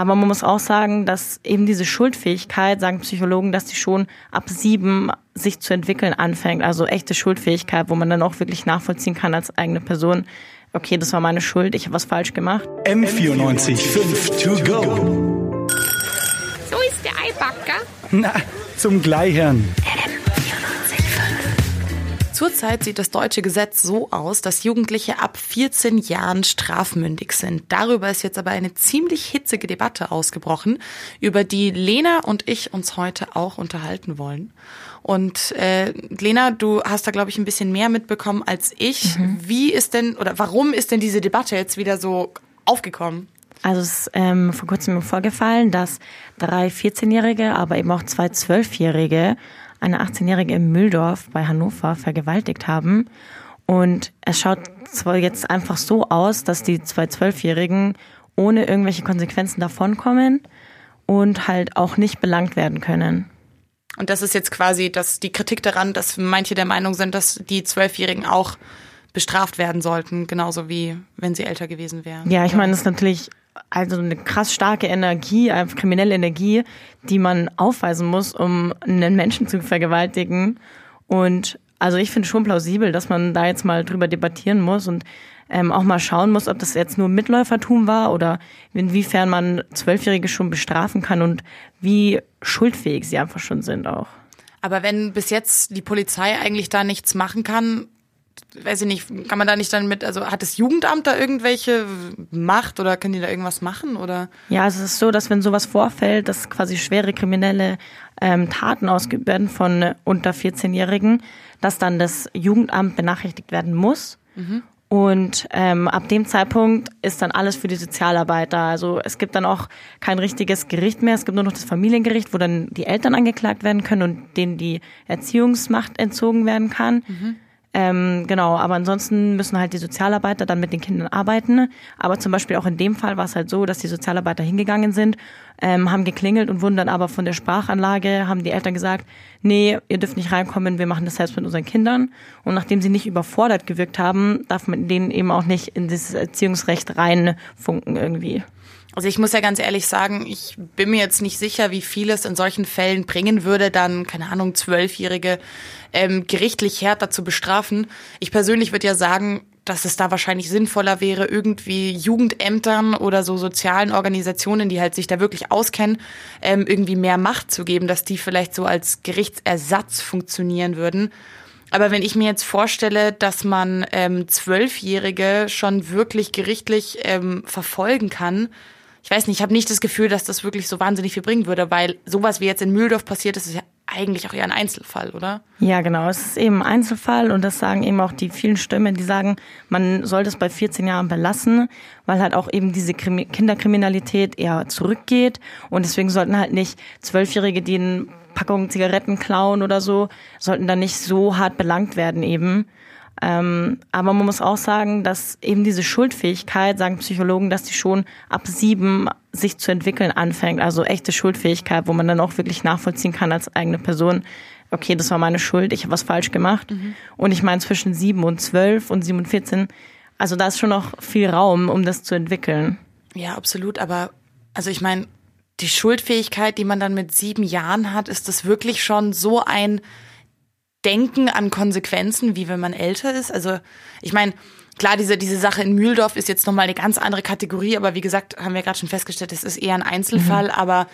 aber man muss auch sagen, dass eben diese Schuldfähigkeit, sagen Psychologen, dass die schon ab sieben sich zu entwickeln anfängt. Also echte Schuldfähigkeit, wo man dann auch wirklich nachvollziehen kann als eigene Person. Okay, das war meine Schuld, ich habe was falsch gemacht. M94 5 to go. So ist der Eibacker. Na, zum Gleichern. Zurzeit sieht das deutsche Gesetz so aus, dass Jugendliche ab 14 Jahren strafmündig sind. Darüber ist jetzt aber eine ziemlich hitzige Debatte ausgebrochen, über die Lena und ich uns heute auch unterhalten wollen. Und äh, Lena, du hast da, glaube ich, ein bisschen mehr mitbekommen als ich. Mhm. Wie ist denn oder warum ist denn diese Debatte jetzt wieder so aufgekommen? Also es ist ähm, vor kurzem vorgefallen, dass drei 14-Jährige, aber eben auch zwei 12-Jährige eine 18-Jährige im Mülldorf bei Hannover vergewaltigt haben. Und es schaut zwar jetzt einfach so aus, dass die zwei Zwölfjährigen ohne irgendwelche Konsequenzen davonkommen und halt auch nicht belangt werden können. Und das ist jetzt quasi das, die Kritik daran, dass manche der Meinung sind, dass die Zwölfjährigen auch bestraft werden sollten, genauso wie wenn sie älter gewesen wären. Ja, ich meine, das ist natürlich also eine krass starke Energie, eine kriminelle Energie, die man aufweisen muss, um einen Menschen zu vergewaltigen. Und also ich finde schon plausibel, dass man da jetzt mal drüber debattieren muss und ähm, auch mal schauen muss, ob das jetzt nur Mitläufertum war oder inwiefern man Zwölfjährige schon bestrafen kann und wie schuldfähig sie einfach schon sind auch. Aber wenn bis jetzt die Polizei eigentlich da nichts machen kann, weiß ich nicht, kann man da nicht dann mit, also hat das Jugendamt da irgendwelche Macht oder können die da irgendwas machen oder? Ja, es ist so, dass wenn sowas vorfällt, dass quasi schwere kriminelle ähm, Taten ausgeübt werden von äh, unter 14-Jährigen, dass dann das Jugendamt benachrichtigt werden muss. Mhm. Und ähm, ab dem Zeitpunkt ist dann alles für die Sozialarbeiter. Also es gibt dann auch kein richtiges Gericht mehr. Es gibt nur noch das Familiengericht, wo dann die Eltern angeklagt werden können und denen die Erziehungsmacht entzogen werden kann. Mhm. Ähm, genau, aber ansonsten müssen halt die Sozialarbeiter dann mit den Kindern arbeiten. Aber zum Beispiel auch in dem Fall war es halt so, dass die Sozialarbeiter hingegangen sind, ähm, haben geklingelt und wurden dann aber von der Sprachanlage, haben die Eltern gesagt, nee, ihr dürft nicht reinkommen, wir machen das selbst mit unseren Kindern. Und nachdem sie nicht überfordert gewirkt haben, darf man denen eben auch nicht in dieses Erziehungsrecht reinfunken irgendwie. Also ich muss ja ganz ehrlich sagen, ich bin mir jetzt nicht sicher, wie viel es in solchen Fällen bringen würde, dann, keine Ahnung, Zwölfjährige ähm, gerichtlich härter zu bestrafen. Ich persönlich würde ja sagen, dass es da wahrscheinlich sinnvoller wäre, irgendwie Jugendämtern oder so sozialen Organisationen, die halt sich da wirklich auskennen, ähm, irgendwie mehr Macht zu geben, dass die vielleicht so als Gerichtsersatz funktionieren würden. Aber wenn ich mir jetzt vorstelle, dass man ähm, Zwölfjährige schon wirklich gerichtlich ähm, verfolgen kann, ich weiß nicht, ich habe nicht das Gefühl, dass das wirklich so wahnsinnig viel bringen würde, weil sowas wie jetzt in Mühldorf passiert ist, ist ja eigentlich auch eher ein Einzelfall, oder? Ja, genau. Es ist eben ein Einzelfall und das sagen eben auch die vielen Stimmen, die sagen, man sollte es bei 14 Jahren belassen, weil halt auch eben diese Kinderkriminalität eher zurückgeht und deswegen sollten halt nicht Zwölfjährige, die eine Packung Zigaretten klauen oder so, sollten dann nicht so hart belangt werden eben. Ähm, aber man muss auch sagen, dass eben diese Schuldfähigkeit, sagen Psychologen, dass die schon ab sieben sich zu entwickeln anfängt. Also echte Schuldfähigkeit, wo man dann auch wirklich nachvollziehen kann als eigene Person, okay, das war meine Schuld, ich habe was falsch gemacht. Mhm. Und ich meine zwischen sieben und zwölf und sieben und vierzehn, also da ist schon noch viel Raum, um das zu entwickeln. Ja, absolut. Aber also ich meine, die Schuldfähigkeit, die man dann mit sieben Jahren hat, ist das wirklich schon so ein Denken an Konsequenzen, wie wenn man älter ist. Also ich meine, klar, diese, diese Sache in Mühldorf ist jetzt nochmal eine ganz andere Kategorie, aber wie gesagt, haben wir gerade schon festgestellt, es ist eher ein Einzelfall, mhm. aber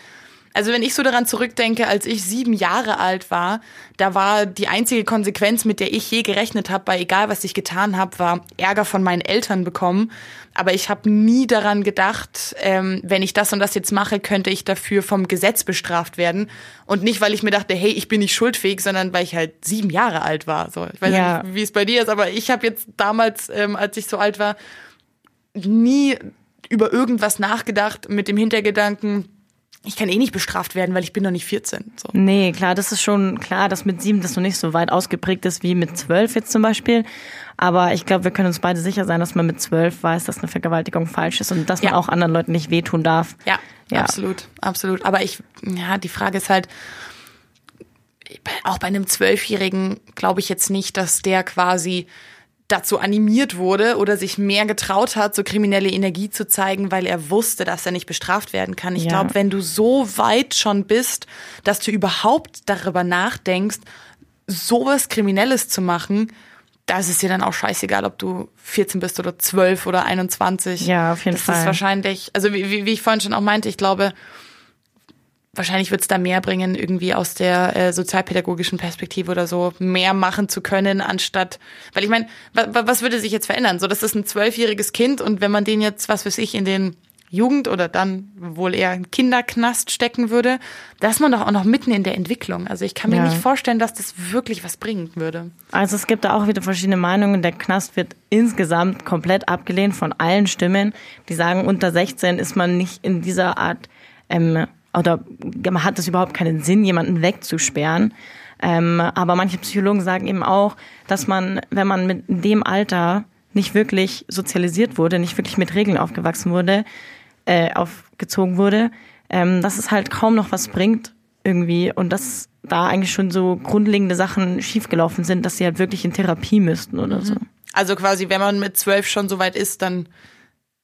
also wenn ich so daran zurückdenke, als ich sieben Jahre alt war, da war die einzige Konsequenz, mit der ich je gerechnet habe, bei egal was ich getan habe, war Ärger von meinen Eltern bekommen. Aber ich habe nie daran gedacht, ähm, wenn ich das und das jetzt mache, könnte ich dafür vom Gesetz bestraft werden. Und nicht, weil ich mir dachte, hey, ich bin nicht schuldfähig, sondern weil ich halt sieben Jahre alt war. So, ich weiß ja. nicht, wie es bei dir ist, aber ich habe jetzt damals, ähm, als ich so alt war, nie über irgendwas nachgedacht mit dem Hintergedanken, ich kann eh nicht bestraft werden, weil ich bin noch nicht 14. So. Nee, klar, das ist schon klar, dass mit sieben das noch nicht so weit ausgeprägt ist wie mit zwölf jetzt zum Beispiel. Aber ich glaube, wir können uns beide sicher sein, dass man mit zwölf weiß, dass eine Vergewaltigung falsch ist und dass man auch anderen Leuten nicht wehtun darf. Ja, ja, absolut, absolut. Aber ich, ja, die Frage ist halt, auch bei einem Zwölfjährigen glaube ich jetzt nicht, dass der quasi dazu animiert wurde oder sich mehr getraut hat, so kriminelle Energie zu zeigen, weil er wusste, dass er nicht bestraft werden kann. Ich Ja. glaube, wenn du so weit schon bist, dass du überhaupt darüber nachdenkst, sowas Kriminelles zu machen, da ist es dir dann auch scheißegal, ob du 14 bist oder 12 oder 21. Ja, auf jeden das Fall. ist wahrscheinlich, also wie, wie ich vorhin schon auch meinte, ich glaube, wahrscheinlich wird es da mehr bringen, irgendwie aus der äh, sozialpädagogischen Perspektive oder so mehr machen zu können, anstatt, weil ich meine, wa, wa, was würde sich jetzt verändern? So, das ist ein zwölfjähriges Kind und wenn man den jetzt, was weiß ich, in den Jugend oder dann wohl eher in Kinderknast stecken würde, da ist man doch auch noch mitten in der Entwicklung. Also ich kann mir Ja. nicht vorstellen, dass das wirklich was bringen würde. Also es gibt da auch wieder verschiedene Meinungen. Der Knast wird insgesamt komplett abgelehnt von allen Stimmen, die sagen, unter 16 ist man nicht in dieser Art, ähm, oder hat es überhaupt keinen Sinn, jemanden wegzusperren. Ähm, aber manche Psychologen sagen eben auch, dass man, wenn man mit dem Alter nicht wirklich sozialisiert wurde, nicht wirklich mit Regeln aufgewachsen wurde, äh, aufgezogen wurde, ähm, dass es halt kaum noch was bringt irgendwie und dass da eigentlich schon so grundlegende Sachen schiefgelaufen sind, dass sie halt wirklich in Therapie müssten oder so. Also quasi, wenn man mit zwölf schon so weit ist, dann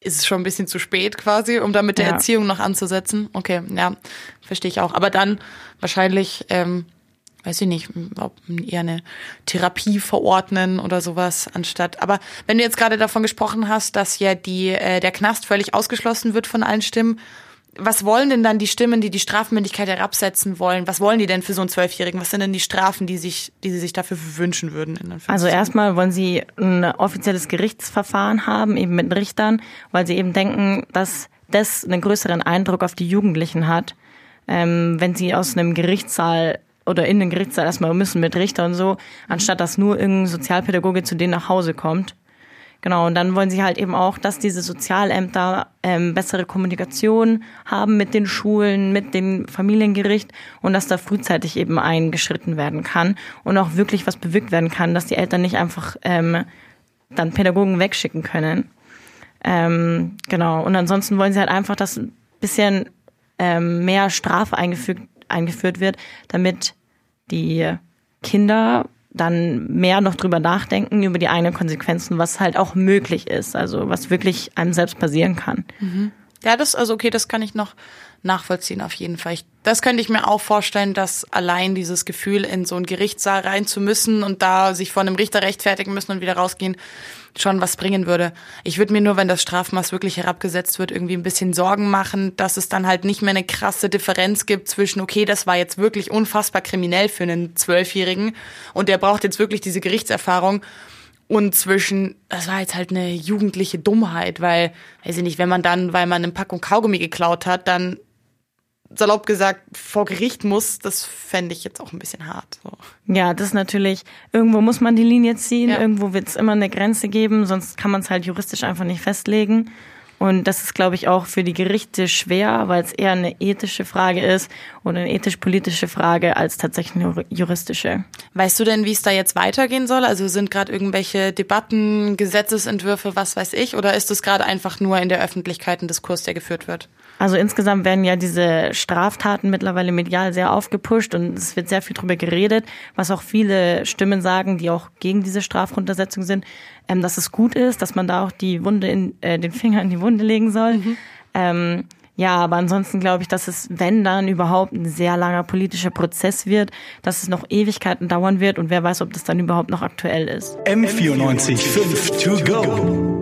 ist es schon ein bisschen zu spät quasi, um da mit der Ja. Erziehung noch anzusetzen. Okay, ja, verstehe ich auch. Aber dann wahrscheinlich, ähm, weiß ich nicht, ob eher eine Therapie verordnen oder sowas anstatt. Aber wenn du jetzt gerade davon gesprochen hast, dass ja die äh, der Knast völlig ausgeschlossen wird von allen Stimmen, was wollen denn dann die Stimmen, die die Strafmündigkeit herabsetzen wollen? Was wollen die denn für so einen Zwölfjährigen? Was sind denn die Strafen, die sich, die sie sich dafür wünschen würden? Also erstmal wollen sie ein offizielles Gerichtsverfahren haben, eben mit Richtern, weil sie eben denken, dass das einen größeren Eindruck auf die Jugendlichen hat, ähm, wenn sie aus einem Gerichtssaal oder in den Gerichtssaal erstmal müssen mit Richter und so, anstatt dass nur irgendein Sozialpädagoge zu denen nach Hause kommt. Genau, und dann wollen sie halt eben auch, dass diese Sozialämter ähm, bessere Kommunikation haben mit den Schulen, mit dem Familiengericht und dass da frühzeitig eben eingeschritten werden kann und auch wirklich was bewirkt werden kann, dass die Eltern nicht einfach ähm, dann Pädagogen wegschicken können. Ähm, genau, und ansonsten wollen sie halt einfach, dass ein bisschen ähm, mehr Strafe eingefügt, eingeführt wird, damit die Kinder dann mehr noch drüber nachdenken, über die eigenen Konsequenzen, was halt auch möglich ist, also was wirklich einem selbst passieren kann. Ja, das, also okay, das kann ich noch nachvollziehen auf jeden Fall. Ich, das könnte ich mir auch vorstellen, dass allein dieses Gefühl, in so einen Gerichtssaal rein zu müssen und da sich vor einem Richter rechtfertigen müssen und wieder rausgehen, schon was bringen würde. Ich würde mir nur, wenn das Strafmaß wirklich herabgesetzt wird, irgendwie ein bisschen Sorgen machen, dass es dann halt nicht mehr eine krasse Differenz gibt zwischen, okay, das war jetzt wirklich unfassbar kriminell für einen Zwölfjährigen und der braucht jetzt wirklich diese Gerichtserfahrung und zwischen, das war jetzt halt eine jugendliche Dummheit, weil, weiß ich nicht, wenn man dann, weil man eine Packung Kaugummi geklaut hat, dann salopp gesagt vor Gericht muss, das fände ich jetzt auch ein bisschen hart. So. Ja, das ist natürlich, irgendwo muss man die Linie ziehen, Ja. irgendwo wird es immer eine Grenze geben, sonst kann man es halt juristisch einfach nicht festlegen. Und das ist, glaube ich, auch für die Gerichte schwer, weil es eher eine ethische Frage ist oder eine ethisch-politische Frage als tatsächlich eine juristische. Weißt du denn, wie es da jetzt weitergehen soll? Also sind gerade irgendwelche Debatten, Gesetzesentwürfe, was weiß ich, oder ist es gerade einfach nur in der Öffentlichkeit ein Diskurs, der geführt wird? Also insgesamt werden ja diese Straftaten mittlerweile medial sehr aufgepusht und es wird sehr viel drüber geredet, was auch viele Stimmen sagen, die auch gegen diese Strafruntersetzung sind, ähm, dass es gut ist, dass man da auch die Wunde in, äh, den Finger in die Wunde legen soll. Ähm, ja, aber ansonsten glaube ich, dass es, wenn dann überhaupt ein sehr langer politischer Prozess wird, dass es noch Ewigkeiten dauern wird und wer weiß, ob das dann überhaupt noch aktuell ist. M94 5 to go.